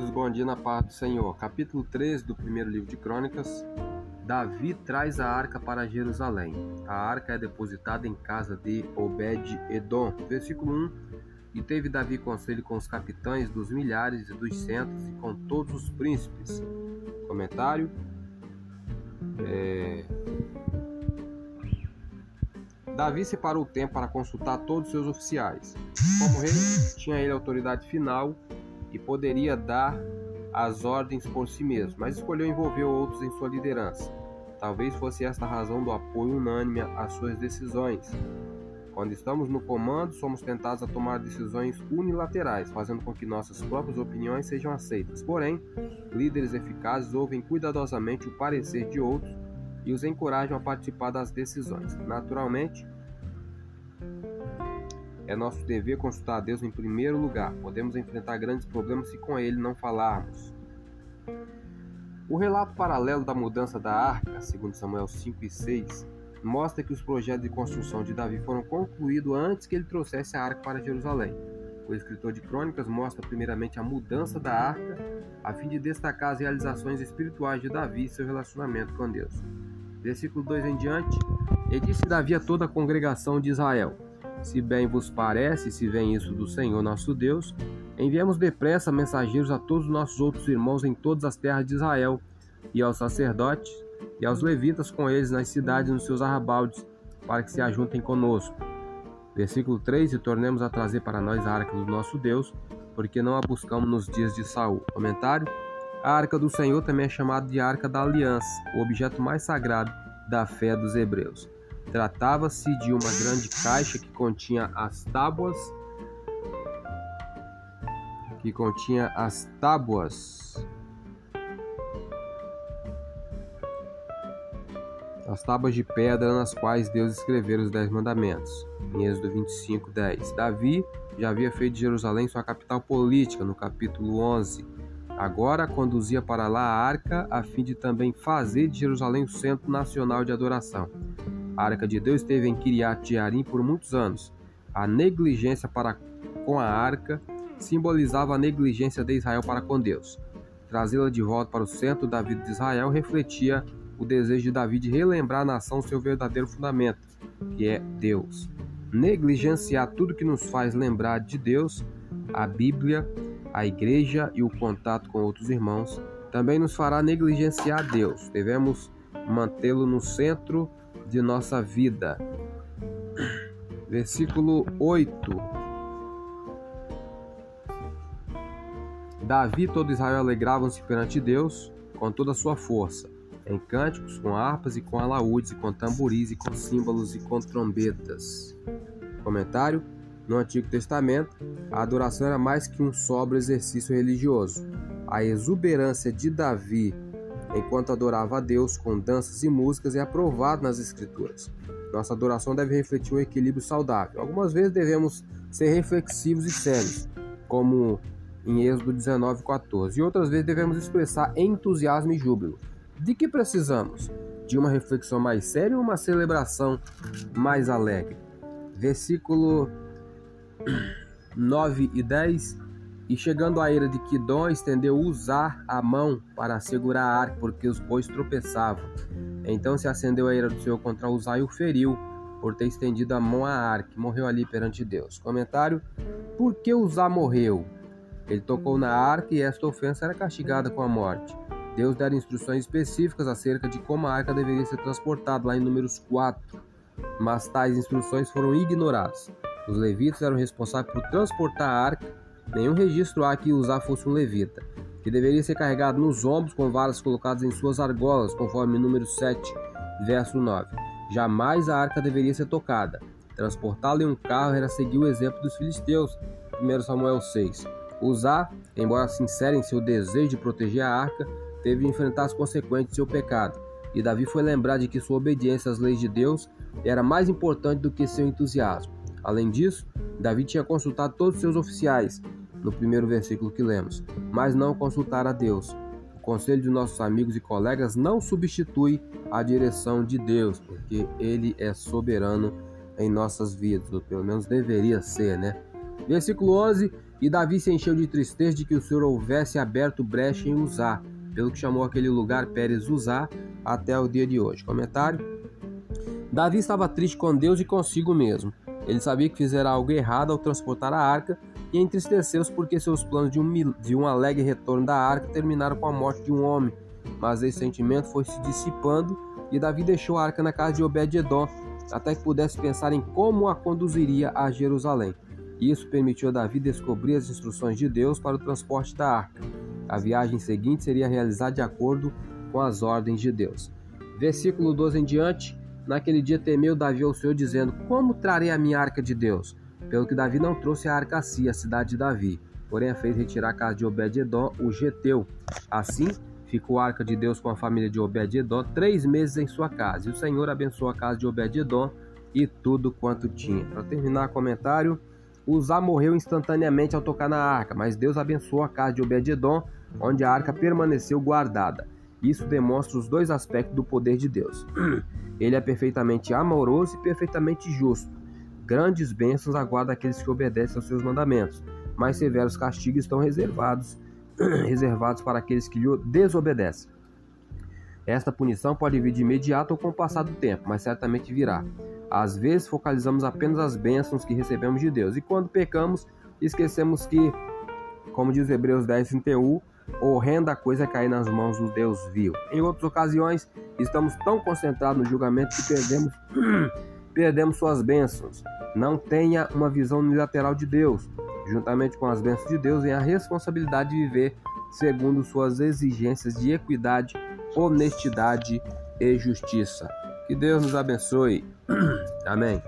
queridos, bom dia na paz do Senhor. Capítulo 13 do primeiro livro de Crônicas. Davi traz a arca para Jerusalém. A arca é depositada em casa de Obed-Edom. Versículo 1. E teve Davi conselho com os capitães dos milhares e dos centos e com todos os príncipes. Comentário. É... Davi separou o tempo para consultar todos os seus oficiais. Como rei, tinha ele autoridade final e poderia dar as ordens por si mesmo, mas escolheu envolver outros em sua liderança. Talvez fosse esta a razão do apoio unânime às suas decisões. Quando estamos no comando, somos tentados a tomar decisões unilaterais, fazendo com que nossas próprias opiniões sejam aceitas. Porém, líderes eficazes ouvem cuidadosamente o parecer de outros e os encorajam a participar das decisões. Naturalmente, é nosso dever consultar a Deus em primeiro lugar. Podemos enfrentar grandes problemas se com Ele não falarmos. O relato paralelo da mudança da arca, segundo Samuel 5 e 6, mostra que os projetos de construção de Davi foram concluídos antes que ele trouxesse a arca para Jerusalém. O escritor de Crônicas mostra primeiramente a mudança da arca, a fim de destacar as realizações espirituais de Davi e seu relacionamento com Deus. Versículo 2 em diante, e disse Davi a toda a congregação de Israel: se bem vos parece, se vem isso do Senhor nosso Deus, enviemos depressa mensageiros a todos os nossos outros irmãos em todas as terras de Israel, e aos sacerdotes, e aos levitas com eles nas cidades e nos seus arrabaldes, para que se ajuntem conosco. Versículo 3: E tornemos a trazer para nós a arca do nosso Deus, porque não a buscamos nos dias de Saul. Comentário: A arca do Senhor também é chamada de arca da aliança, o objeto mais sagrado da fé dos hebreus. Tratava-se de uma grande caixa que continha as tábuas que continha as tábuas as tábuas de pedra nas quais Deus escrevera os dez mandamentos. Em Êxodo 25, 10. Davi já havia feito de Jerusalém sua capital política, no capítulo 11. Agora conduzia para lá a arca, a fim de também fazer de Jerusalém o centro nacional de adoração. A arca de Deus esteve em Kiriat Jearim por muitos anos. A negligência para com a arca simbolizava a negligência de Israel para com Deus. Trazê-la de volta para o centro da vida de Israel refletia o desejo de Davi de relembrar à nação seu verdadeiro fundamento, que é Deus. Negligenciar tudo que nos faz lembrar de Deus, a Bíblia, a igreja e o contato com outros irmãos, também nos fará negligenciar Deus. Devemos mantê-lo no centro de nossa vida. Versículo 8. Davi e todo Israel alegravam-se perante Deus com toda a sua força, em cânticos, com harpas e com alaúdes, e com tamboris, e com símbolos e com trombetas. Comentário: No Antigo Testamento, a adoração era mais que um sóbrio exercício religioso. A exuberância de Davi enquanto adorava a Deus com danças e músicas é aprovado nas Escrituras. Nossa adoração deve refletir um equilíbrio saudável. Algumas vezes devemos ser reflexivos e sérios, como em Êxodo 19, 14, e outras vezes devemos expressar entusiasmo e júbilo. De que precisamos? De uma reflexão mais séria ou uma celebração mais alegre? Versículo 9 e 10 e chegando à ira de Quidom, estendeu usar a mão para segurar a arca, porque os bois tropeçavam. Então se acendeu a ira do Senhor contra Uzá e o feriu, por ter estendido a mão à arca, morreu ali perante Deus. Comentário: Por que Uzá morreu? Ele tocou na arca e esta ofensa era castigada com a morte. Deus dera instruções específicas acerca de como a arca deveria ser transportada, lá em Números 4. Mas tais instruções foram ignoradas. Os levitas eram responsáveis por transportar a arca Nenhum registro há que usar fosse um levita, que deveria ser carregado nos ombros com varas colocadas em suas argolas, conforme número 7, verso 9. Jamais a arca deveria ser tocada. Transportá-la em um carro era seguir o exemplo dos filisteus, 1 Samuel 6. Usar, embora sincero em seu desejo de proteger a arca, teve de enfrentar as consequências de seu pecado. E Davi foi lembrar de que sua obediência às leis de Deus era mais importante do que seu entusiasmo. Além disso, Davi tinha consultado todos os seus oficiais, no primeiro versículo que lemos, mas não consultar a Deus. O conselho de nossos amigos e colegas não substitui a direção de Deus, porque Ele é soberano em nossas vidas, ou pelo menos deveria ser, né? Versículo 11: E Davi se encheu de tristeza de que o Senhor houvesse aberto brecha em Uzá, pelo que chamou aquele lugar Pérez Uzá até o dia de hoje. Comentário: Davi estava triste com Deus e consigo mesmo. Ele sabia que fizera algo errado ao transportar a arca e entristeceu-se porque seus planos de um, de um alegre retorno da arca terminaram com a morte de um homem. Mas esse sentimento foi se dissipando e Davi deixou a arca na casa de Obed-edom, até que pudesse pensar em como a conduziria a Jerusalém. Isso permitiu a Davi descobrir as instruções de Deus para o transporte da arca. A viagem seguinte seria realizada de acordo com as ordens de Deus. Versículo 12 em diante. Naquele dia temeu Davi ao Senhor, dizendo: Como trarei a minha arca de Deus? Pelo que Davi não trouxe a arca a cidade de Davi, porém a fez retirar a casa de Obed-edom, o geteu. Assim, ficou a arca de Deus com a família de Obed-edom três meses em sua casa. E o Senhor abençoou a casa de Obed-edom e tudo quanto tinha. Para terminar o comentário, Uzá morreu instantaneamente ao tocar na arca, mas Deus abençoou a casa de Obed-edom, onde a arca permaneceu guardada. Isso demonstra os dois aspectos do poder de Deus. Ele é perfeitamente amoroso e perfeitamente justo. Grandes bênçãos aguardam aqueles que obedecem aos seus mandamentos, mas severos castigos estão reservados, reservados para aqueles que lhe desobedecem. Esta punição pode vir de imediato ou com o passar do tempo, mas certamente virá. Às vezes focalizamos apenas as bênçãos que recebemos de Deus, e quando pecamos, esquecemos que, como diz Hebreus 10, 31, horrenda coisa é cair nas mãos do Deus vil. Em outras ocasiões, estamos tão concentrados no julgamento que perdemos, perdemos suas bênçãos. Não tenha uma visão unilateral de Deus. Juntamente com as bênçãos de Deus, vem a responsabilidade de viver segundo suas exigências de equidade, honestidade e justiça. Que Deus nos abençoe. Amém.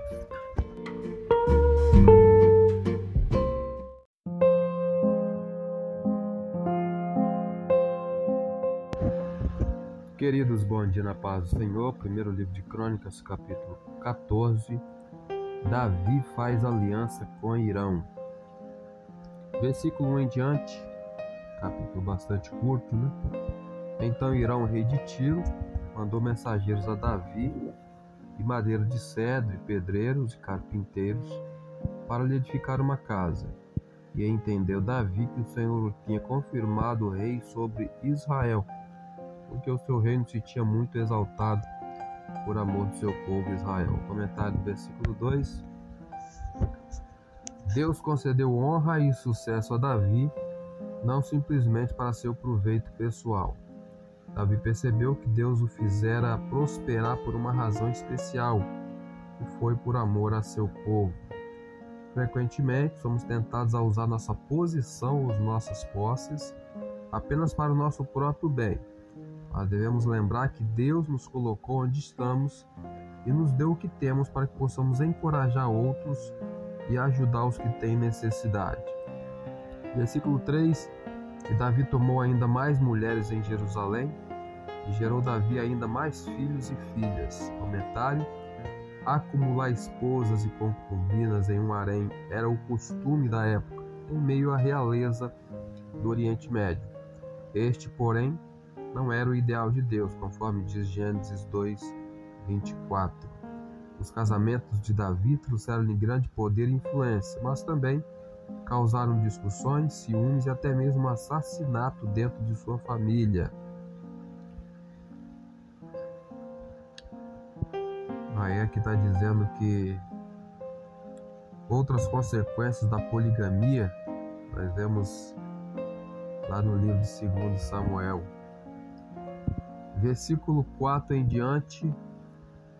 Queridos, bom dia na paz do Senhor. Primeiro livro de Crônicas, capítulo 14. Davi faz aliança com Irão. Versículo 1 em diante, capítulo bastante curto, né? Então Irão, rei de Tiro, mandou mensageiros a Davi e madeira de cedro, e pedreiros e carpinteiros para lhe edificar uma casa. E entendeu Davi que o Senhor tinha confirmado o rei sobre Israel, porque o seu reino se tinha muito exaltado por amor do seu povo Israel. Comentário do versículo 2. Deus concedeu honra e sucesso a Davi, não simplesmente para seu proveito pessoal, Davi percebeu que Deus o fizera prosperar por uma razão especial, que foi por amor a seu povo. Frequentemente somos tentados a usar nossa posição ou nossas posses apenas para o nosso próprio bem. Mas devemos lembrar que Deus nos colocou onde estamos e nos deu o que temos para que possamos encorajar outros e ajudar os que têm necessidade. Versículo 3: E Davi tomou ainda mais mulheres em Jerusalém e gerou Davi ainda mais filhos e filhas. Comentário: Acumular esposas e concubinas em um harém era o costume da época, em meio à realeza do Oriente Médio. Este, porém, não era o ideal de Deus, conforme diz Gênesis 2, 24. Os casamentos de Davi trouxeram-lhe grande poder e influência, mas também causaram discussões, ciúmes e até mesmo assassinato dentro de sua família. Aí aqui está dizendo que outras consequências da poligamia nós vemos lá no livro de 2 Samuel. Versículo 4 em diante,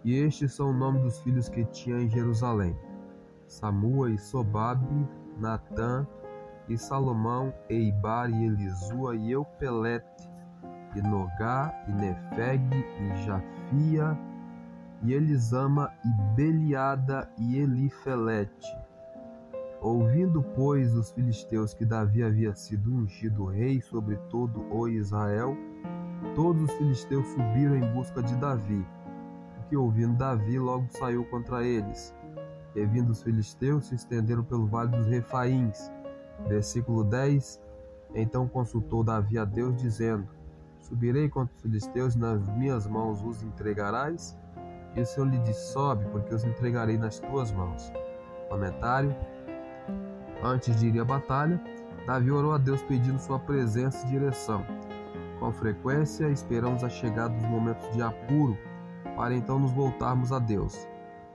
e estes são o nome dos filhos que tinha em Jerusalém: Samua e Sobabe, Natã e Salomão, Eibar e Elisua e Eupelete, e Nogá e Nefeg e Jafia e Elisama e Beliada e Elifelete. Ouvindo, pois, os filisteus que Davi havia sido ungido rei sobre todo o Israel, todos os filisteus subiram em busca de Davi, que ouvindo Davi logo saiu contra eles. E vindo os filisteus se estenderam pelo vale dos Refaíns. Versículo 10. Então consultou Davi a Deus, dizendo: Subirei contra os filisteus nas minhas mãos os entregarás? E o Senhor lhe disse: Sobe, porque os entregarei nas tuas mãos. Comentário: Antes de ir à batalha, Davi orou a Deus pedindo sua presença e direção. Com frequência, esperamos a chegada dos momentos de apuro para então nos voltarmos a Deus.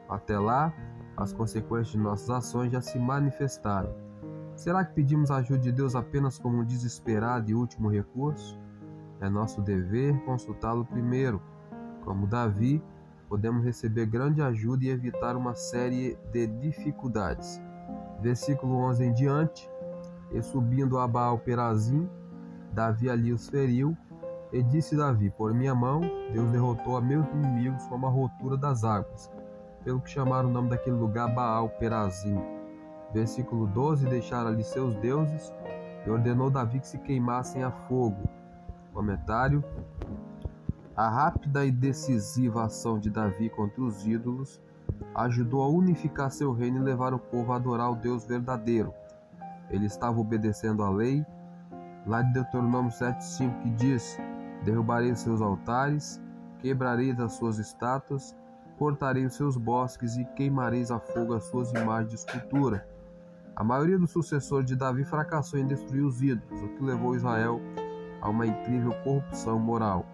Até lá, as consequências de nossas ações já se manifestaram. Será que pedimos a ajuda de Deus apenas como um desesperado e último recurso? É nosso dever consultá-lo primeiro. Como Davi, podemos receber grande ajuda e evitar uma série de dificuldades. Versículo 11 em diante. E subindo a Baal Perazim, Davi ali os feriu. E disse Davi: Por minha mão, Deus derrotou a meus inimigos como a rotura das águas, pelo que chamaram o nome daquele lugar Baal Perazim. Versículo 12: Deixaram ali seus deuses e ordenou Davi que se queimassem a fogo. Comentário: A rápida e decisiva ação de Davi contra os ídolos ajudou a unificar seu reino e levar o povo a adorar o Deus verdadeiro. Ele estava obedecendo à lei, lá de Deuteronômio 7,5, que diz: Derrubarei os seus altares, quebrareis as suas estátuas, cortarei os seus bosques e queimareis a fogo as suas imagens de escultura. A maioria dos sucessores de Davi fracassou em destruir os ídolos, o que levou Israel a uma incrível corrupção moral.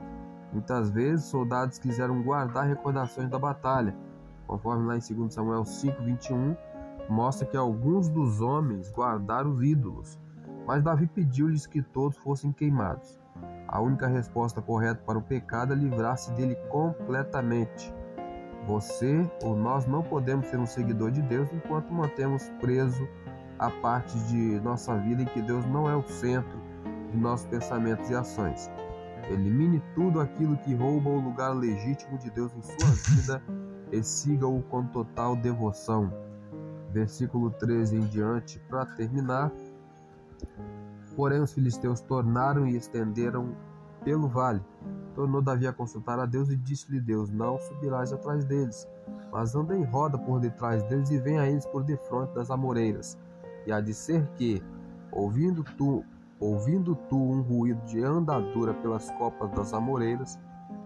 Muitas vezes, soldados quiseram guardar recordações da batalha, conforme lá em 2 Samuel 5:21 mostra que alguns dos homens guardaram os ídolos, mas Davi pediu-lhes que todos fossem queimados. A única resposta correta para o pecado é livrar-se dele completamente. Você ou nós não podemos ser um seguidor de Deus enquanto mantemos preso a parte de nossa vida em que Deus não é o centro de nossos pensamentos e ações. Elimine tudo aquilo que rouba o lugar legítimo de Deus em sua vida e siga-o com total devoção. Versículo 13 em diante, para terminar. Porém, os filisteus tornaram e estenderam pelo vale. Tornou Davi a consultar a Deus e disse-lhe Deus: Não subirás atrás deles, mas anda em roda por detrás deles e venha a eles por defronte das amoreiras. E há de ser que, ouvindo tu, ouvindo tu um ruído de andadura pelas copas das amoreiras,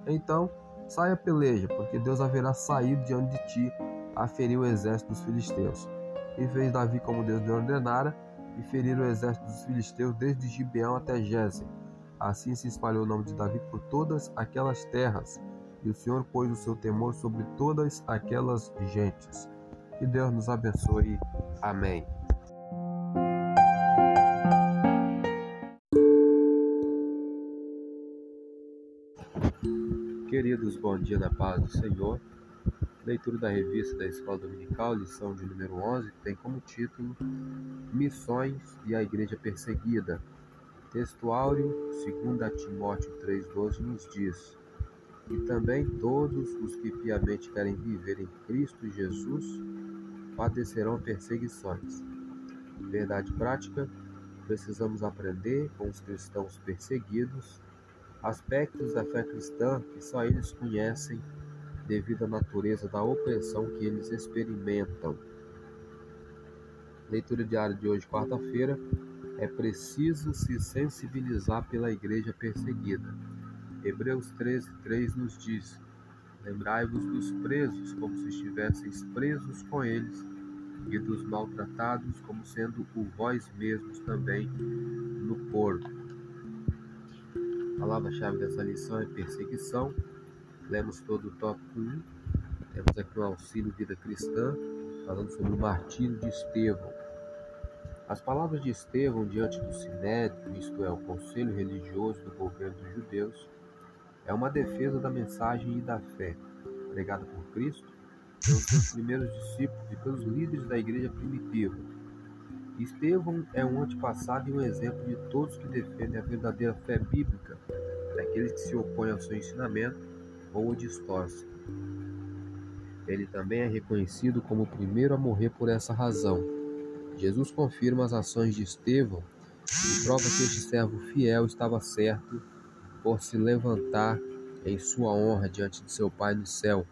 então saia peleja, porque Deus haverá saído diante de ti a ferir o exército dos filisteus. E fez Davi como Deus lhe ordenara, e ferir o exército dos filisteus desde Gibeão até Gézer. Assim se espalhou o nome de Davi por todas aquelas terras, e o Senhor pôs o seu temor sobre todas aquelas gentes. Que Deus nos abençoe. Amém. Queridos, bom dia na paz do Senhor. Leitura da revista da Escola Dominical, lição de número 11, que tem como título Missões e a Igreja Perseguida. Textuário 2 Timóteo 3,12 nos diz: E também todos os que piamente querem viver em Cristo Jesus padecerão perseguições. Verdade prática, precisamos aprender com os cristãos perseguidos aspectos da fé cristã que só eles conhecem devido à natureza da opressão que eles experimentam. Leitura diária de hoje, quarta-feira. É preciso se sensibilizar pela igreja perseguida. Hebreus 13, 3 nos diz: Lembrai-vos dos presos como se estivesseis presos com eles, e dos maltratados como sendo o vós mesmos também no porto. A palavra-chave dessa lição é perseguição. Lemos todo o tópico 1. Temos aqui o auxílio vida cristã, falando sobre o martírio de Estevão. As palavras de Estevão diante do Sinédrio, isto é, o conselho religioso do governo dos judeus, é uma defesa da mensagem e da fé pregada por Cristo, pelos seus primeiros discípulos e pelos líderes da igreja primitiva Estevão é um antepassado e um exemplo de todos que defendem a verdadeira fé bíblica, daqueles que se opõem ao seu ensinamento ou o distorcem. Ele também é reconhecido como o primeiro a morrer por essa razão. Jesus confirma as ações de Estevão e prova que este servo fiel estava certo por se levantar em sua honra diante de seu Pai no céu.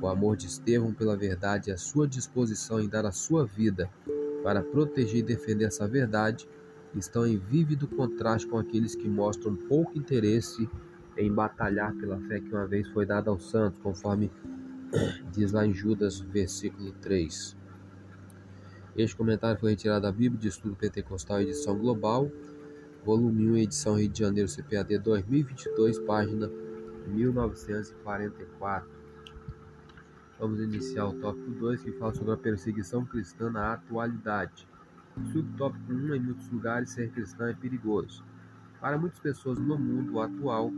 O amor de Estevão pela verdade e a sua disposição em dar a sua vida para proteger e defender essa verdade estão em vívido contraste com aqueles que mostram pouco interesse em batalhar pela fé que uma vez foi dada aos santos, conforme diz lá em Judas, versículo 3. Este comentário foi retirado da Bíblia de Estudo Pentecostal, edição global, volume 1, edição Rio de Janeiro, CPAD 2022, página 1944. Vamos iniciar o tópico 2, que fala sobre a perseguição cristã na atualidade. Subtópico 1, em muitos lugares, ser cristão é perigoso. Para muitas pessoas no mundo atual,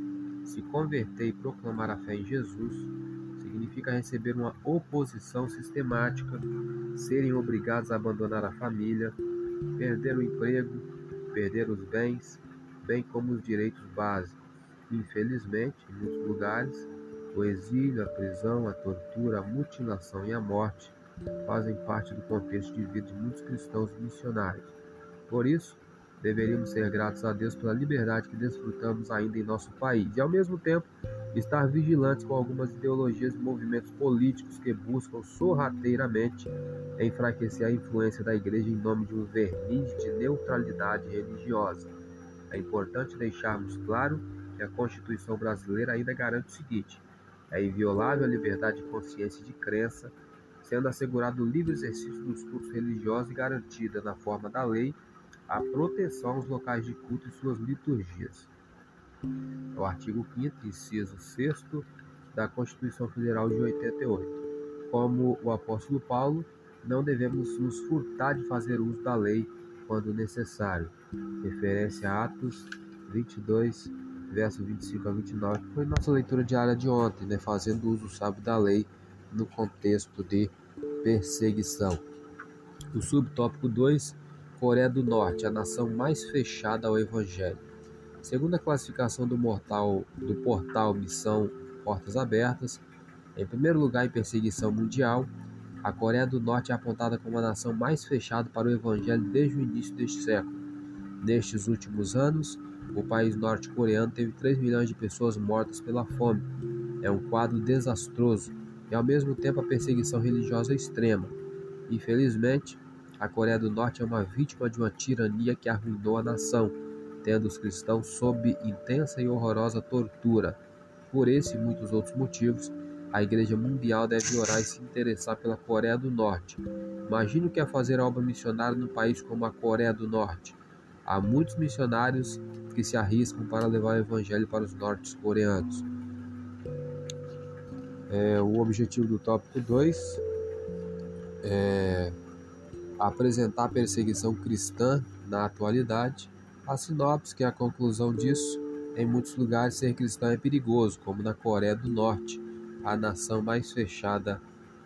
se converter e proclamar a fé em Jesus significa receber uma oposição sistemática, serem obrigados a abandonar a família, perder o emprego, perder os bens, bem como os direitos básicos. Infelizmente, em muitos lugares, o exílio, a prisão, a tortura, a mutilação e a morte fazem parte do contexto de vida de muitos cristãos missionários. Por isso, deveríamos ser gratos a Deus pela liberdade que desfrutamos ainda em nosso país e, ao mesmo tempo, estar vigilantes com algumas ideologias e movimentos políticos que buscam sorrateiramente enfraquecer a influência da Igreja em nome de um verniz de neutralidade religiosa. É importante deixarmos claro que a Constituição brasileira ainda garante o seguinte: é inviolável a liberdade de consciência e de crença, sendo assegurado o livre exercício dos cultos religiosos e garantida, na forma da lei, a proteção aos locais de culto e suas liturgias. É o artigo 5 inciso 6 da Constituição Federal de 88. Como o apóstolo Paulo, não devemos nos furtar de fazer uso da lei quando necessário. Referência a Atos 22, verso 25 a 29, que foi nossa leitura diária de ontem, né? fazendo uso sábio da lei no contexto de perseguição. O subtópico 2, Coreia do Norte, a nação mais fechada ao Evangelho. Segundo a classificação do, mortal, do portal Missão Portas Abertas, em primeiro lugar em perseguição mundial, a Coreia do Norte é apontada como a nação mais fechada para o Evangelho desde o início deste século. Nestes últimos anos, o país norte-coreano teve 3 milhões de pessoas mortas pela fome. É um quadro desastroso e, ao mesmo tempo, a perseguição religiosa extrema. Infelizmente, a Coreia do Norte é uma vítima de uma tirania que arruinou a nação tendo os cristãos sob intensa e horrorosa tortura. Por esse e muitos outros motivos, a Igreja Mundial deve orar e se interessar pela Coreia do Norte. Imagine o que é fazer obra missionária num país como a Coreia do Norte. Há muitos missionários que se arriscam para levar o Evangelho para os norte-coreanos. É, o objetivo do tópico 2 é apresentar a perseguição cristã na atualidade a sinopse, que é a conclusão disso, em muitos lugares ser cristão é perigoso, como na Coreia do Norte, a nação mais fechada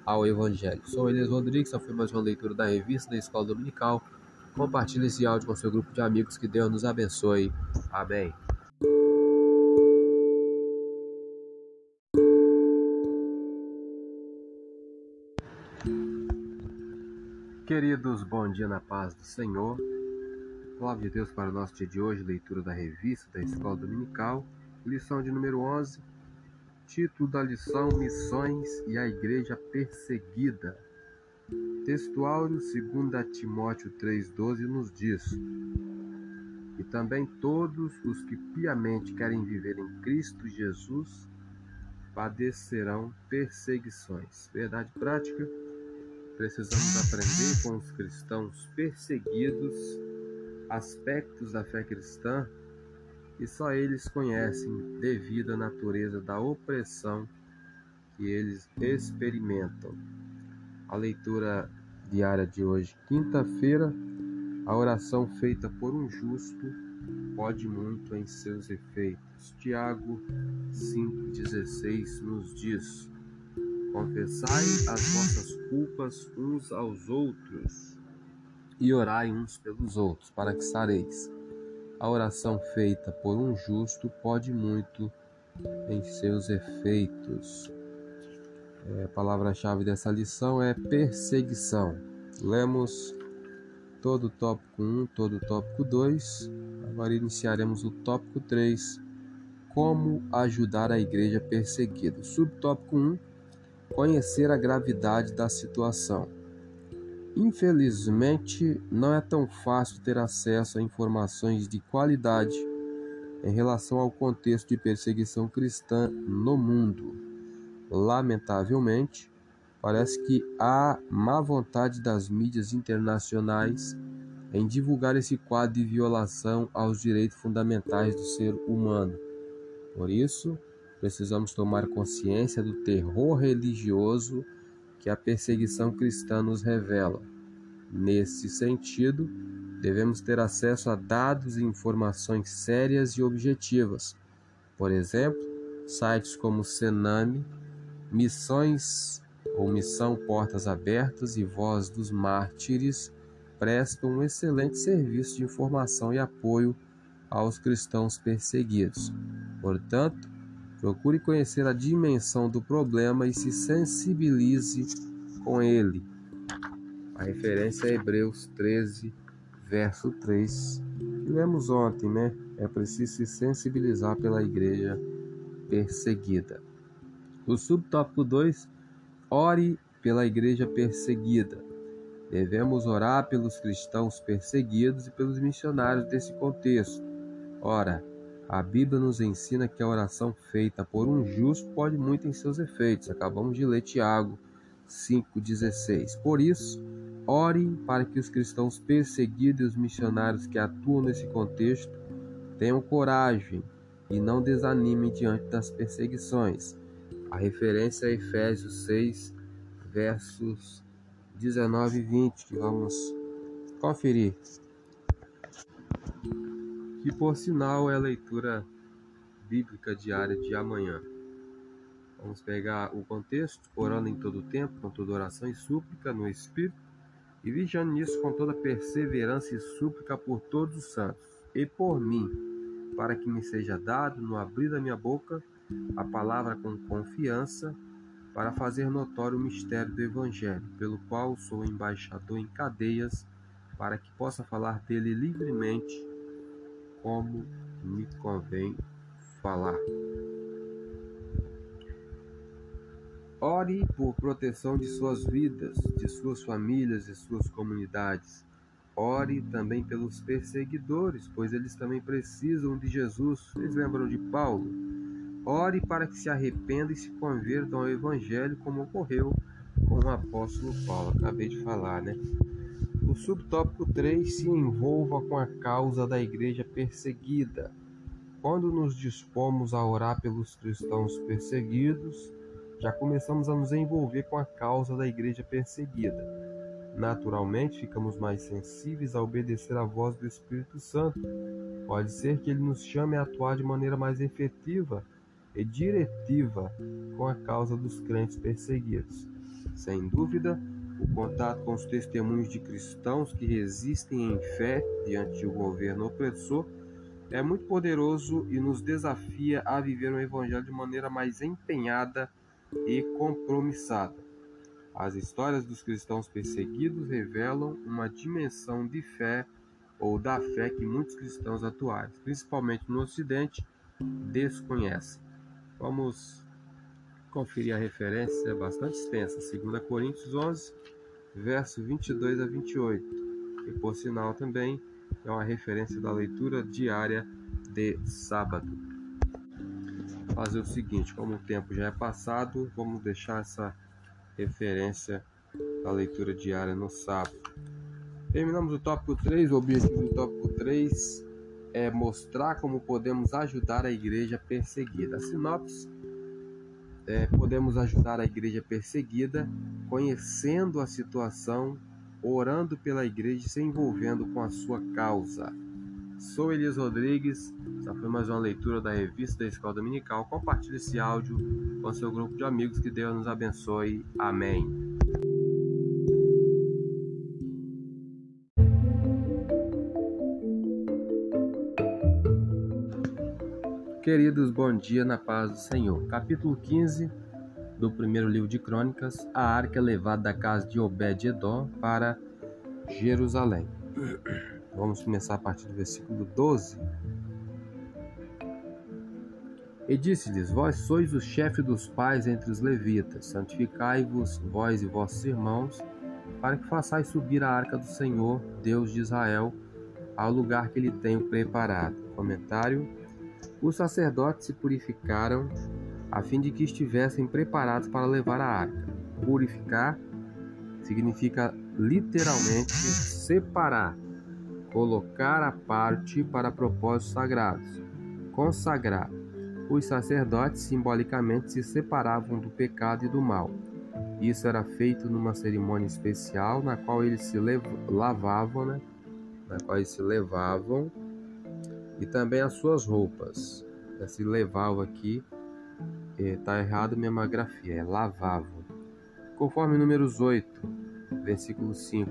ao Evangelho. Sou Elias Rodrigues, essa foi mais uma leitura da revista da Escola Dominical. Compartilhe esse áudio com seu grupo de amigos, que Deus nos abençoe. Amém. Queridos, bom dia na paz do Senhor. Palavra de Deus para o nosso dia de hoje, leitura da revista da Escola Dominical, lição de número 11, título da lição Missões e a Igreja Perseguida. Textual 2 Timóteo 3,12 nos diz: E também todos os que piamente querem viver em Cristo Jesus padecerão perseguições. Verdade prática, precisamos aprender com os cristãos perseguidos aspectos da fé cristã que só eles conhecem devido à natureza da opressão que eles experimentam. A leitura diária de hoje, quinta-feira, a oração feita por um justo pode muito em seus efeitos. Tiago 5,16 nos diz: Confessai as vossas culpas uns aos outros e orai uns pelos outros, para que sareis. A oração feita por um justo pode muito em seus efeitos. É, a palavra-chave dessa lição é perseguição. Lemos todo o tópico 1, todo o tópico 2. Agora iniciaremos o tópico 3. Como ajudar a igreja perseguida. Subtópico 1. Conhecer a gravidade da situação. Infelizmente, não é tão fácil ter acesso a informações de qualidade em relação ao contexto de perseguição cristã no mundo. Lamentavelmente, Parece que há má vontade das mídias internacionais em divulgar esse quadro de violação aos direitos fundamentais do ser humano. Por isso, precisamos tomar consciência do terror religioso que a perseguição cristã nos revela. Nesse sentido, devemos ter acesso a dados e informações sérias e objetivas. Por exemplo, sites como Sename, Missões ou Missão Portas Abertas e Voz dos Mártires prestam um excelente serviço de informação e apoio aos cristãos perseguidos. Portanto, procure conhecer a dimensão do problema e se sensibilize com ele. A referência é Hebreus 13, verso 3, que lemos ontem, né? É preciso se sensibilizar pela igreja perseguida. O subtópico 2, ore pela igreja perseguida. Devemos orar pelos cristãos perseguidos e pelos missionários desse contexto. Ora, a Bíblia nos ensina que a oração feita por um justo pode muito em seus efeitos. Acabamos de ler Tiago 5,16. Por isso, ore para que os cristãos perseguidos e os missionários que atuam nesse contexto tenham coragem e não desanimem diante das perseguições. A referência é Efésios 6, versos 19 e 20, que vamos conferir. Que por sinal é a leitura bíblica diária de amanhã. Vamos pegar o contexto, orando em todo tempo, com toda oração e súplica no Espírito, e vigiando nisso com toda perseverança e súplica por todos os santos, e por mim, para que me seja dado, no abrir da minha boca, a palavra com confiança, para fazer notório o mistério do Evangelho, pelo qual sou embaixador em cadeias, para que possa falar dele livremente, como me convém falar. Ore por proteção de suas vidas, de suas famílias e suas comunidades. Ore também pelos perseguidores, pois eles também precisam de Jesus. Vocês lembram de Paulo? Ore para que se arrependam e se convertam ao Evangelho, como ocorreu com o apóstolo Paulo. Acabei de falar, né? Subtópico 3 se envolva com a causa da igreja perseguida. Quando nos dispomos a orar pelos cristãos perseguidos, já começamos a nos envolver com a causa da igreja perseguida. Naturalmente, ficamos mais sensíveis a obedecer à voz do Espírito Santo. Pode ser que ele nos chame a atuar de maneira mais efetiva e diretiva com a causa dos crentes perseguidos. Sem dúvida, o contato com os testemunhos de cristãos que resistem em fé diante um governo opressor é muito poderoso e nos desafia a viver o Evangelho de maneira mais empenhada e compromissada. As histórias dos cristãos perseguidos revelam uma dimensão de fé ou da fé que muitos cristãos atuais, principalmente no Ocidente, desconhecem. Vamos conferir a referência bastante extensa, 2 Coríntios 11, verso 22 a 28, e por sinal também é uma referência da leitura diária de sábado. Fazer o seguinte, como o tempo já é passado, vamos deixar essa referência da leitura diária no sábado. Terminamos o tópico 3, o objetivo do tópico 3 é mostrar como podemos ajudar a igreja perseguida. A sinopse é, podemos ajudar a igreja perseguida conhecendo a situação, orando pela igreja e se envolvendo com a sua causa. Sou Elias Rodrigues, essa foi mais uma leitura da revista da Escola Dominical. Compartilhe esse áudio com seu grupo de amigos, que Deus nos abençoe. Amém. Queridos, bom dia na paz do Senhor. Capítulo 15 do primeiro livro de Crônicas: A arca levada da casa de Obed-Edom para Jerusalém. Vamos começar a partir do versículo 12. E disse-lhes: Vós sois o chefe dos pais entre os levitas, santificai-vos, vós e vossos irmãos, para que façais subir a arca do Senhor, Deus de Israel, ao lugar que lhe tenho preparado. Comentário os sacerdotes se purificaram a fim de que estivessem preparados para levar a arca. purificar significa literalmente separar, colocar à parte para propósitos sagrados, consagrar. Os sacerdotes simbolicamente se separavam do pecado e do mal. Isso era feito numa cerimônia especial na qual eles se lavavam, né? na qual eles se levavam e também as suas roupas. Se levavam aqui, está errado minha grafia, é lavavam. Conforme Números 8, versículo 5.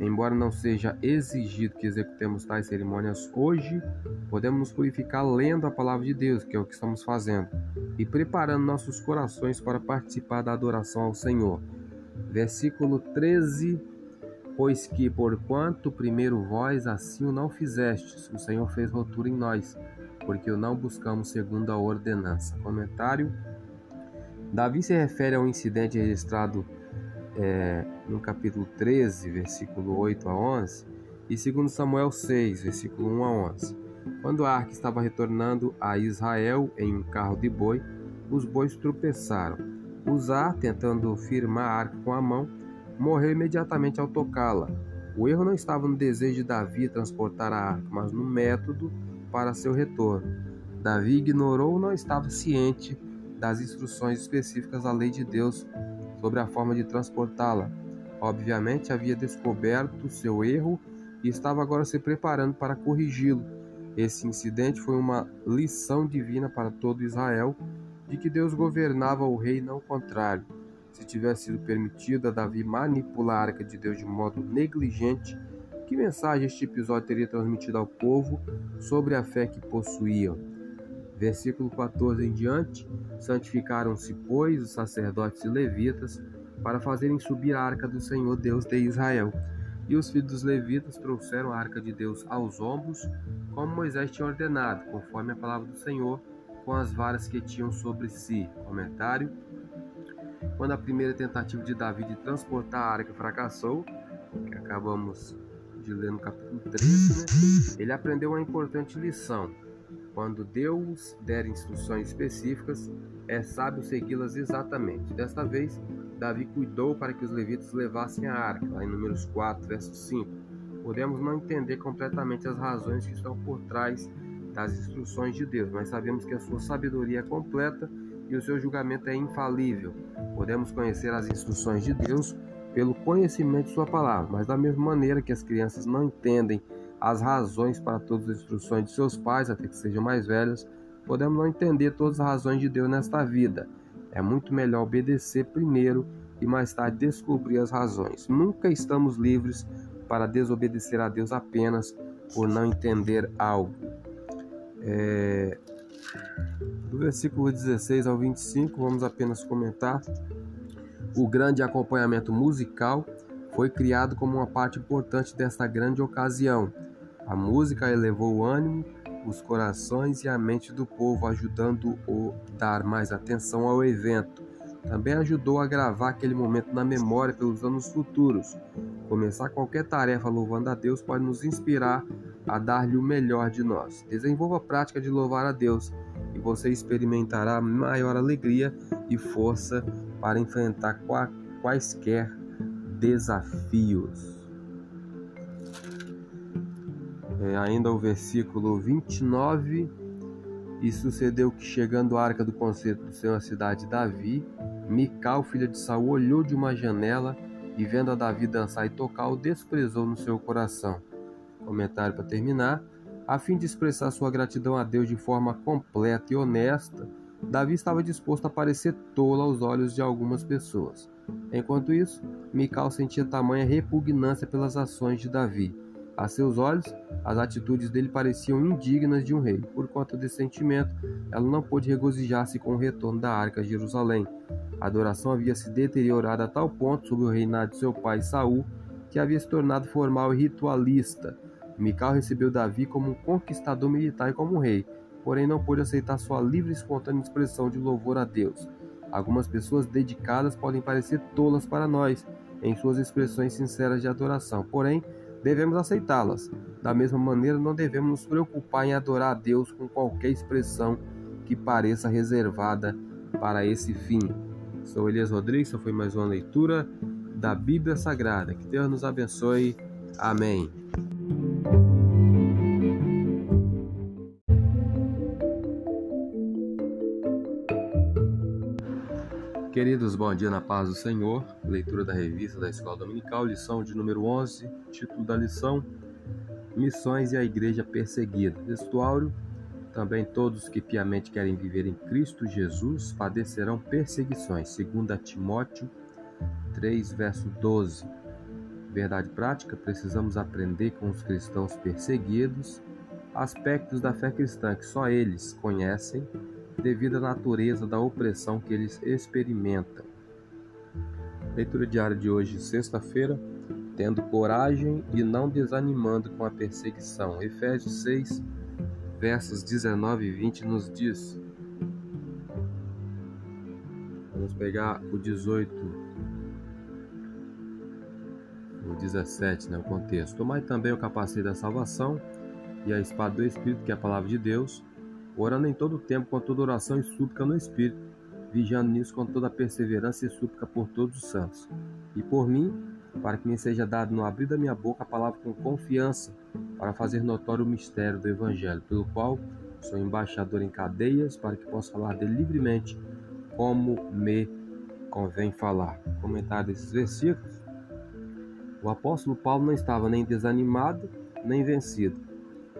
Embora não seja exigido que executemos tais cerimônias hoje, podemos nos purificar lendo a palavra de Deus, que é o que estamos fazendo, e preparando nossos corações para participar da adoração ao Senhor. Versículo 13. Pois que, porquanto primeiro vós assim o não fizestes, o Senhor fez rotura em nós, porque o não buscamos segundo a ordenança. Comentário Davi se refere a um incidente registrado é, no capítulo 13, versículo 8 a 11, e 2 Samuel 6, versículo 1 a 11. Quando a arca estava retornando a Israel em um carro de boi, os bois tropeçaram. Uzá, tentando firmar a arca com a mão, morreu imediatamente ao tocá-la. O erro não estava no desejo de Davi transportar a arca, mas no método para seu retorno. Davi ignorou ou não estava ciente das instruções específicas da lei de Deus sobre a forma de transportá-la. Obviamente havia descoberto seu erro e estava agora se preparando para corrigi-lo. Esse incidente foi uma lição divina para todo Israel de que Deus governava o rei, não o contrário. Se tivesse sido permitido a Davi manipular a arca de Deus de modo negligente, que mensagem este episódio teria transmitido ao povo sobre a fé que possuíam? Versículo 14 em diante: Santificaram-se, pois, os sacerdotes e levitas para fazerem subir a arca do Senhor Deus de Israel. E os filhos dos levitas trouxeram a arca de Deus aos ombros, como Moisés tinha ordenado, conforme a palavra do Senhor, com as varas que tinham sobre si. Comentário: Quando a primeira tentativa de Davi de transportar a arca fracassou, que acabamos de ler no capítulo 13, né? ele aprendeu uma importante lição. Quando Deus der instruções específicas, é sábio segui-las exatamente. Desta vez, Davi cuidou para que os levitas levassem a arca, lá em Números 4, verso 5. Podemos não entender completamente as razões que estão por trás das instruções de Deus, mas sabemos que a sua sabedoria é completa e o seu julgamento é infalível. Podemos conhecer as instruções de Deus pelo conhecimento de Sua palavra, mas da mesma maneira que as crianças não entendem as razões para todas as instruções de seus pais, até que sejam mais velhas, podemos não entender todas as razões de Deus nesta vida. É muito melhor obedecer primeiro e mais tarde descobrir as razões. Nunca estamos livres para desobedecer a Deus apenas por não entender algo. É... Do versículo 16 ao 25, vamos apenas comentar o grande acompanhamento musical foi criado como uma parte importante desta grande ocasião. A música elevou o ânimo, os corações e a mente do povo, ajudando o dar mais atenção ao evento. Também ajudou a gravar aquele momento na memória pelos anos futuros. Começar qualquer tarefa louvando a Deus pode nos inspirar a dar-lhe o melhor de nós. Desenvolva a prática de louvar a Deus e você experimentará maior alegria e força para enfrentar quaisquer desafios. É, ainda o versículo 29. E sucedeu que, chegando à arca do concerto do Senhor, a cidade de Davi, Mical, filha de Saul, olhou de uma janela e, vendo a Davi dançar e tocar, o desprezou no seu coração. Comentário para terminar. A fim de expressar sua gratidão a Deus de forma completa e honesta, Davi estava disposto a parecer tolo aos olhos de algumas pessoas. Enquanto isso, Mical sentia tamanha repugnância pelas ações de Davi. A seus olhos, as atitudes dele pareciam indignas de um rei. Por conta desse sentimento, ela não pôde regozijar-se com o retorno da arca a Jerusalém. A adoração havia se deteriorado a tal ponto sob o reinado de seu pai Saul, que havia se tornado formal e ritualista. Mical recebeu Davi como um conquistador militar e como um rei, porém não pôde aceitar sua livre e espontânea expressão de louvor a Deus. Algumas pessoas dedicadas podem parecer tolas para nós em suas expressões sinceras de adoração, porém devemos aceitá-las. Da mesma maneira, não devemos nos preocupar em adorar a Deus com qualquer expressão que pareça reservada para esse fim. Sou Elias Rodrigues, foi mais uma leitura da Bíblia Sagrada. Que Deus nos abençoe. Amém. Queridos, bom dia na paz do Senhor. Leitura da revista da Escola Dominical, lição de número 11, título da lição: Missões e a Igreja Perseguida. Textuário: Também todos que piamente querem viver em Cristo Jesus padecerão perseguições. 2 Timóteo 3, verso 12. Verdade prática: precisamos aprender com os cristãos perseguidos aspectos da fé cristã que só eles conhecem devido à natureza da opressão que eles experimentam. Leitura diária de hoje, sexta-feira, tendo coragem e não desanimando com a perseguição. Efésios 6, versos 19 e 20 nos diz. Vamos pegar o 18, o 17, né, o contexto. Tomai também o capacete da salvação e a espada do Espírito, que é a palavra de Deus, orando em todo o tempo com toda oração e súplica no Espírito, vigiando nisso com toda perseverança e súplica por todos os santos. E por mim, para que me seja dado no abrir da minha boca a palavra com confiança, para fazer notório o mistério do Evangelho, pelo qual sou embaixador em cadeias, para que possa falar dele livremente, como me convém falar. Comentário desses versículos. O apóstolo Paulo não estava nem desanimado, nem vencido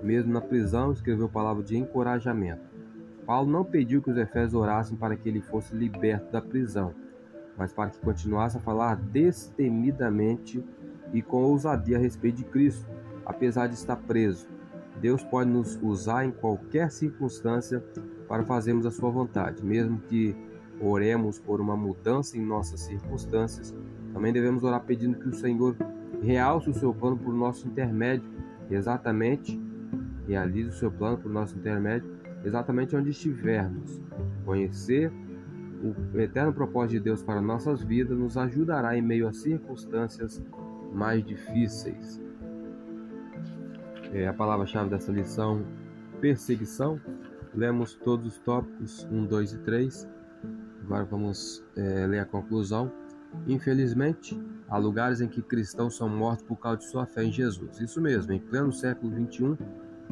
mesmo na prisão, escreveu palavras de encorajamento. Paulo não pediu que os efésios orassem para que ele fosse liberto da prisão, mas para que continuasse a falar destemidamente e com ousadia a respeito de Cristo, apesar de estar preso. Deus pode nos usar em qualquer circunstância para fazermos a sua vontade, mesmo que oremos por uma mudança em nossas circunstâncias. Também devemos orar pedindo que o Senhor realce o seu plano por nosso intermédio, exatamente realize o seu plano por nosso intermédio exatamente onde estivermos. Conhecer o eterno propósito de Deus para nossas vidas nos ajudará em meio a circunstâncias mais difíceis. É a palavra-chave dessa lição: perseguição. Lemos todos os tópicos 1, 2 e 3. Agora vamos é, ler a conclusão. Infelizmente, há lugares em que cristãos são mortos por causa de sua fé em Jesus. Isso mesmo, em pleno século XXI,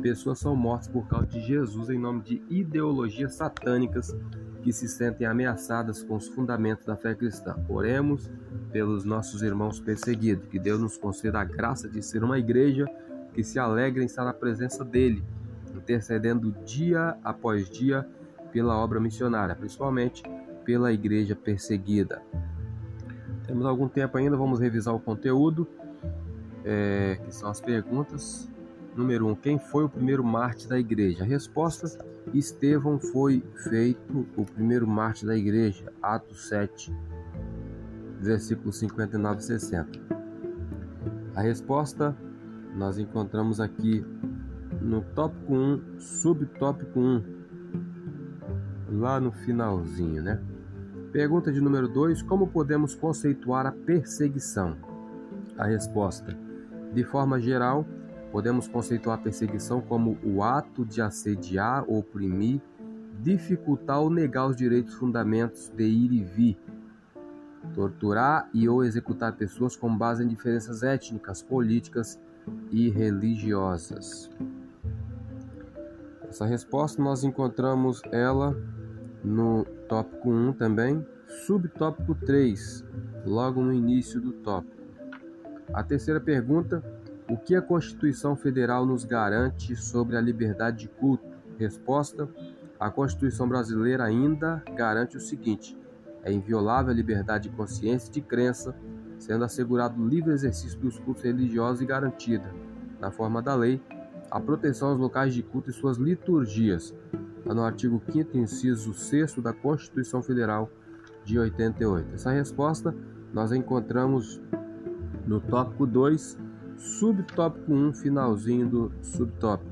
Pessoas são mortas por causa de Jesus em nome de ideologias satânicas que se sentem ameaçadas com os fundamentos da fé cristã. Oremos pelos nossos irmãos perseguidos, que Deus nos conceda a graça de ser uma igreja que se alegra em estar na presença dele, intercedendo dia após dia pela obra missionária, principalmente pela igreja perseguida. Temos algum tempo ainda, vamos revisar o conteúdo, é, que são as perguntas Número 1. Um, quem foi o primeiro mártir da igreja? A resposta: Estevão foi feito o primeiro mártir da igreja. Atos 7, versículos 59 e 60. A resposta nós encontramos aqui no tópico 1, subtópico 1, lá no finalzinho, né? Pergunta de número 2: Como podemos conceituar a perseguição? A resposta: De forma geral, Podemos conceituar perseguição como o ato de assediar, oprimir, dificultar ou negar os direitos fundamentos de ir e vir, torturar e ou executar pessoas com base em diferenças étnicas, políticas e religiosas. Essa resposta nós encontramos ela no tópico 1 também, subtópico 3, logo no início do tópico. A terceira pergunta o que a Constituição Federal nos garante sobre a liberdade de culto? Resposta: A Constituição brasileira ainda garante o seguinte: é inviolável a liberdade de consciência e de crença, sendo assegurado o livre exercício dos cultos religiosos e garantida, na forma da lei, a proteção aos locais de culto e suas liturgias. Está no artigo 5 inciso 6 da Constituição Federal de 88. Essa resposta nós encontramos no tópico 2 Subtópico 1, finalzinho do subtópico.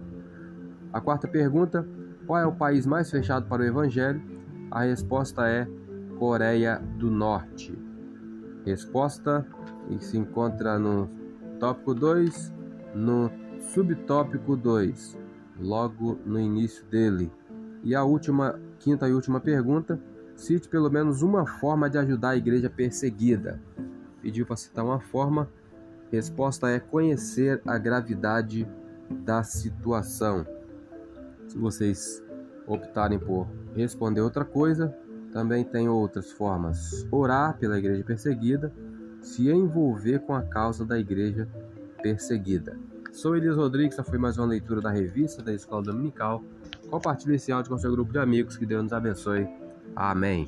A quarta pergunta: qual é o país mais fechado para o Evangelho? A resposta é Coreia do Norte. Resposta que se encontra no tópico 2, no subtópico 2, logo no início dele. E a última, quinta e última pergunta: Cite pelo menos uma forma de ajudar a igreja perseguida. Pediu para citar uma forma. Resposta é conhecer a gravidade da situação. Se vocês optarem por responder outra coisa, também tem outras formas. Orar pela igreja perseguida, se envolver com a causa da igreja perseguida. Sou Elias Rodrigues, essa foi mais uma leitura da revista da Escola Dominical. Compartilhe esse áudio com seu grupo de amigos, que Deus nos abençoe. Amém.